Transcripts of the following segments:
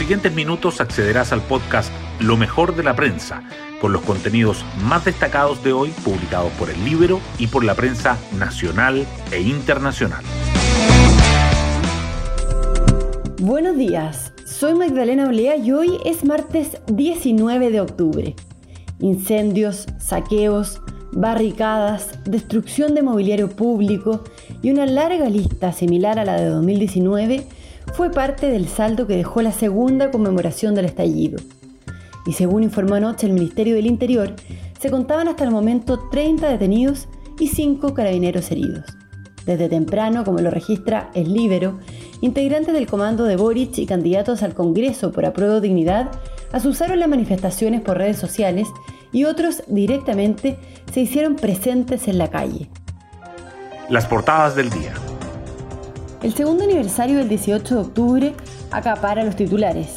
siguientes minutos accederás al podcast Lo mejor de la prensa, con los contenidos más destacados de hoy publicados por el Libro y por la prensa nacional e internacional. Buenos días, soy Magdalena Olea y hoy es martes 19 de octubre. Incendios, saqueos, barricadas, destrucción de mobiliario público y una larga lista similar a la de 2019 fue parte del saldo que dejó la segunda conmemoración del estallido. Y según informó anoche el Ministerio del Interior, se contaban hasta el momento 30 detenidos y 5 carabineros heridos. Desde temprano, como lo registra el Libero, integrantes del comando de Boric y candidatos al Congreso por apruebo dignidad asusaron las manifestaciones por redes sociales y otros directamente se hicieron presentes en la calle. Las portadas del día. El segundo aniversario del 18 de octubre acapara los titulares.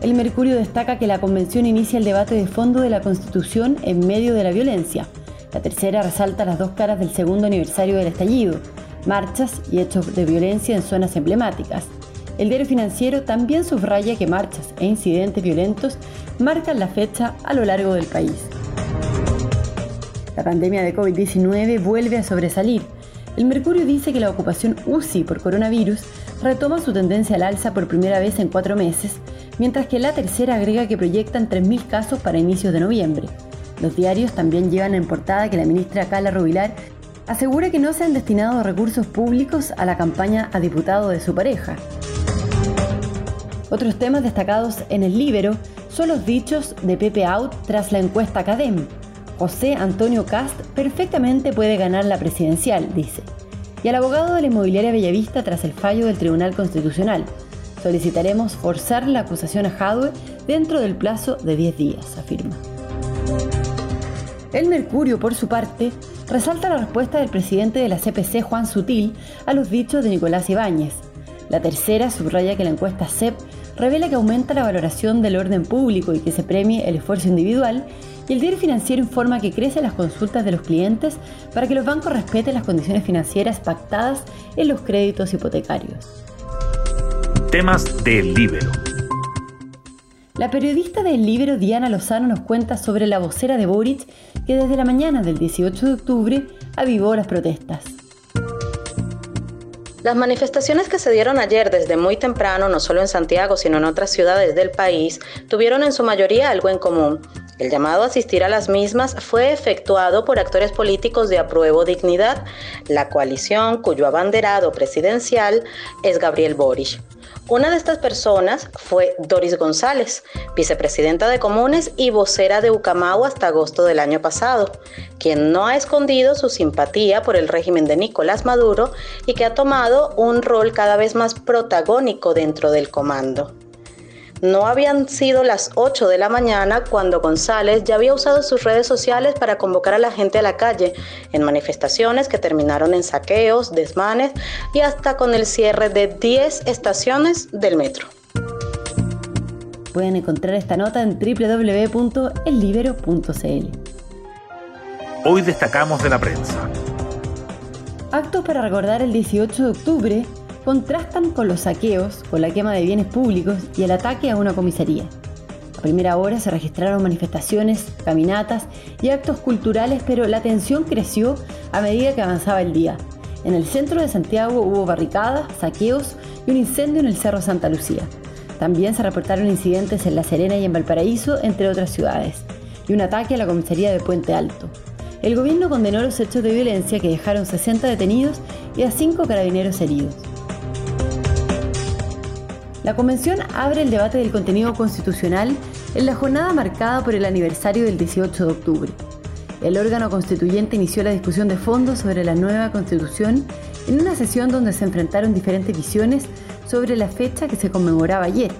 El Mercurio destaca que la convención inicia el debate de fondo de la Constitución en medio de la violencia. La tercera resalta las dos caras del segundo aniversario del estallido, marchas y hechos de violencia en zonas emblemáticas. El diario financiero también subraya que marchas e incidentes violentos marcan la fecha a lo largo del país. La pandemia de COVID-19 vuelve a sobresalir el Mercurio dice que la ocupación UCI por coronavirus retoma su tendencia al alza por primera vez en cuatro meses, mientras que la tercera agrega que proyectan 3.000 casos para inicios de noviembre. Los diarios también llevan en portada que la ministra Carla Rubilar asegura que no se han destinado recursos públicos a la campaña a diputado de su pareja. Otros temas destacados en el Libero son los dichos de Pepe Out tras la encuesta Academ. José Antonio Cast perfectamente puede ganar la presidencial, dice. Y al abogado de la inmobiliaria Bellavista tras el fallo del Tribunal Constitucional. Solicitaremos forzar la acusación a Jadwe dentro del plazo de 10 días, afirma. El Mercurio, por su parte, resalta la respuesta del presidente de la CPC, Juan Sutil, a los dichos de Nicolás Ibáñez. La tercera subraya que la encuesta CEP revela que aumenta la valoración del orden público y que se premie el esfuerzo individual y el diario financiero informa que crecen las consultas de los clientes para que los bancos respeten las condiciones financieras pactadas en los créditos hipotecarios. Temas del Libero. La periodista del Libero Diana Lozano nos cuenta sobre la vocera de Boric que desde la mañana del 18 de octubre avivó las protestas. Las manifestaciones que se dieron ayer desde muy temprano, no solo en Santiago, sino en otras ciudades del país, tuvieron en su mayoría algo en común. El llamado a asistir a las mismas fue efectuado por actores políticos de apruebo dignidad, la coalición cuyo abanderado presidencial es Gabriel Boric. Una de estas personas fue Doris González, vicepresidenta de Comunes y vocera de Ucamau hasta agosto del año pasado, quien no ha escondido su simpatía por el régimen de Nicolás Maduro y que ha tomado un rol cada vez más protagónico dentro del comando. No habían sido las 8 de la mañana cuando González ya había usado sus redes sociales para convocar a la gente a la calle en manifestaciones que terminaron en saqueos, desmanes y hasta con el cierre de 10 estaciones del metro. Pueden encontrar esta nota en www.ellibero.cl. Hoy destacamos de la prensa. Actos para recordar el 18 de octubre contrastan con los saqueos, con la quema de bienes públicos y el ataque a una comisaría. A primera hora se registraron manifestaciones, caminatas y actos culturales, pero la tensión creció a medida que avanzaba el día. En el centro de Santiago hubo barricadas, saqueos y un incendio en el Cerro Santa Lucía. También se reportaron incidentes en La Serena y en Valparaíso, entre otras ciudades, y un ataque a la comisaría de Puente Alto. El gobierno condenó los hechos de violencia que dejaron 60 detenidos y a 5 carabineros heridos. La convención abre el debate del contenido constitucional en la jornada marcada por el aniversario del 18 de octubre. El órgano constituyente inició la discusión de fondo sobre la nueva constitución en una sesión donde se enfrentaron diferentes visiones sobre la fecha que se conmemoraba ayer.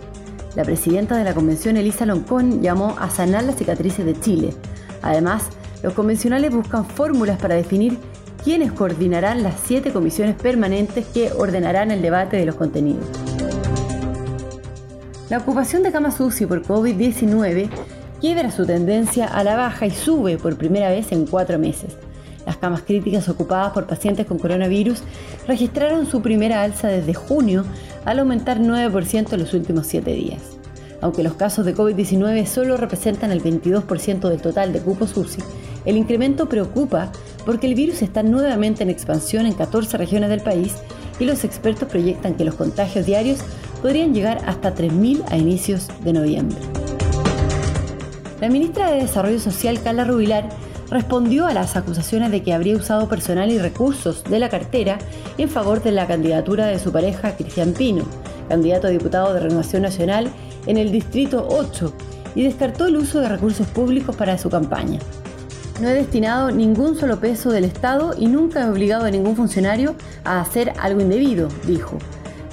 La presidenta de la convención, Elisa Loncón, llamó a sanar las cicatrices de Chile. Además, los convencionales buscan fórmulas para definir quiénes coordinarán las siete comisiones permanentes que ordenarán el debate de los contenidos. La ocupación de camas UCI por COVID-19 quiebra su tendencia a la baja y sube por primera vez en cuatro meses. Las camas críticas ocupadas por pacientes con coronavirus registraron su primera alza desde junio al aumentar 9% en los últimos siete días. Aunque los casos de COVID-19 solo representan el 22% del total de cupos UCI, el incremento preocupa porque el virus está nuevamente en expansión en 14 regiones del país y los expertos proyectan que los contagios diarios podrían llegar hasta 3.000 a inicios de noviembre. La ministra de Desarrollo Social, Carla Rubilar, respondió a las acusaciones de que habría usado personal y recursos de la cartera en favor de la candidatura de su pareja, Cristian Pino, candidato a diputado de Renovación Nacional en el Distrito 8, y descartó el uso de recursos públicos para su campaña. No he destinado ningún solo peso del Estado y nunca he obligado a ningún funcionario a hacer algo indebido, dijo.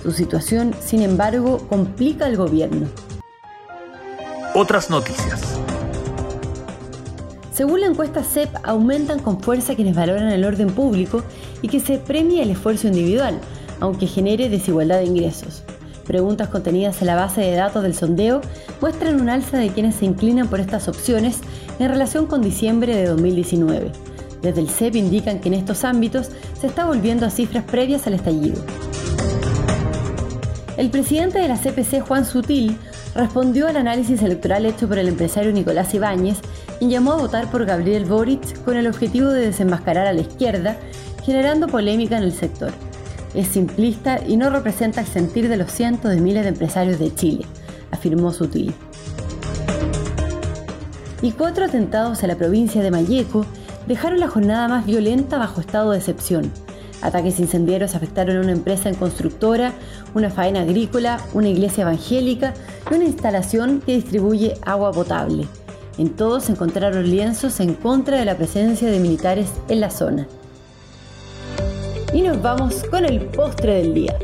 Su situación, sin embargo, complica al gobierno. Otras noticias. Según la encuesta CEP, aumentan con fuerza quienes valoran el orden público y que se premie el esfuerzo individual, aunque genere desigualdad de ingresos. Preguntas contenidas en la base de datos del sondeo muestran un alza de quienes se inclinan por estas opciones en relación con diciembre de 2019. Desde el CEP indican que en estos ámbitos se está volviendo a cifras previas al estallido. El presidente de la CPC, Juan Sutil, respondió al análisis electoral hecho por el empresario Nicolás Ibáñez, quien llamó a votar por Gabriel Boric con el objetivo de desenmascarar a la izquierda, generando polémica en el sector. Es simplista y no representa el sentir de los cientos de miles de empresarios de Chile, afirmó Sutil. Y cuatro atentados a la provincia de Mayeco dejaron la jornada más violenta bajo estado de excepción. Ataques incendiarios afectaron a una empresa en constructora, una faena agrícola, una iglesia evangélica y una instalación que distribuye agua potable. En todos se encontraron lienzos en contra de la presencia de militares en la zona. Y nos vamos con el postre del día.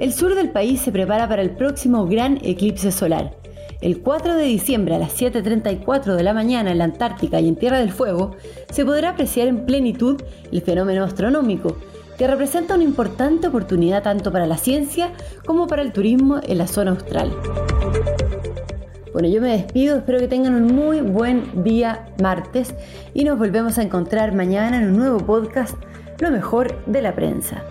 El sur del país se prepara para el próximo gran eclipse solar. El 4 de diciembre a las 7.34 de la mañana en la Antártica y en Tierra del Fuego se podrá apreciar en plenitud el fenómeno astronómico, que representa una importante oportunidad tanto para la ciencia como para el turismo en la zona austral. Bueno, yo me despido, espero que tengan un muy buen día martes y nos volvemos a encontrar mañana en un nuevo podcast, Lo mejor de la prensa.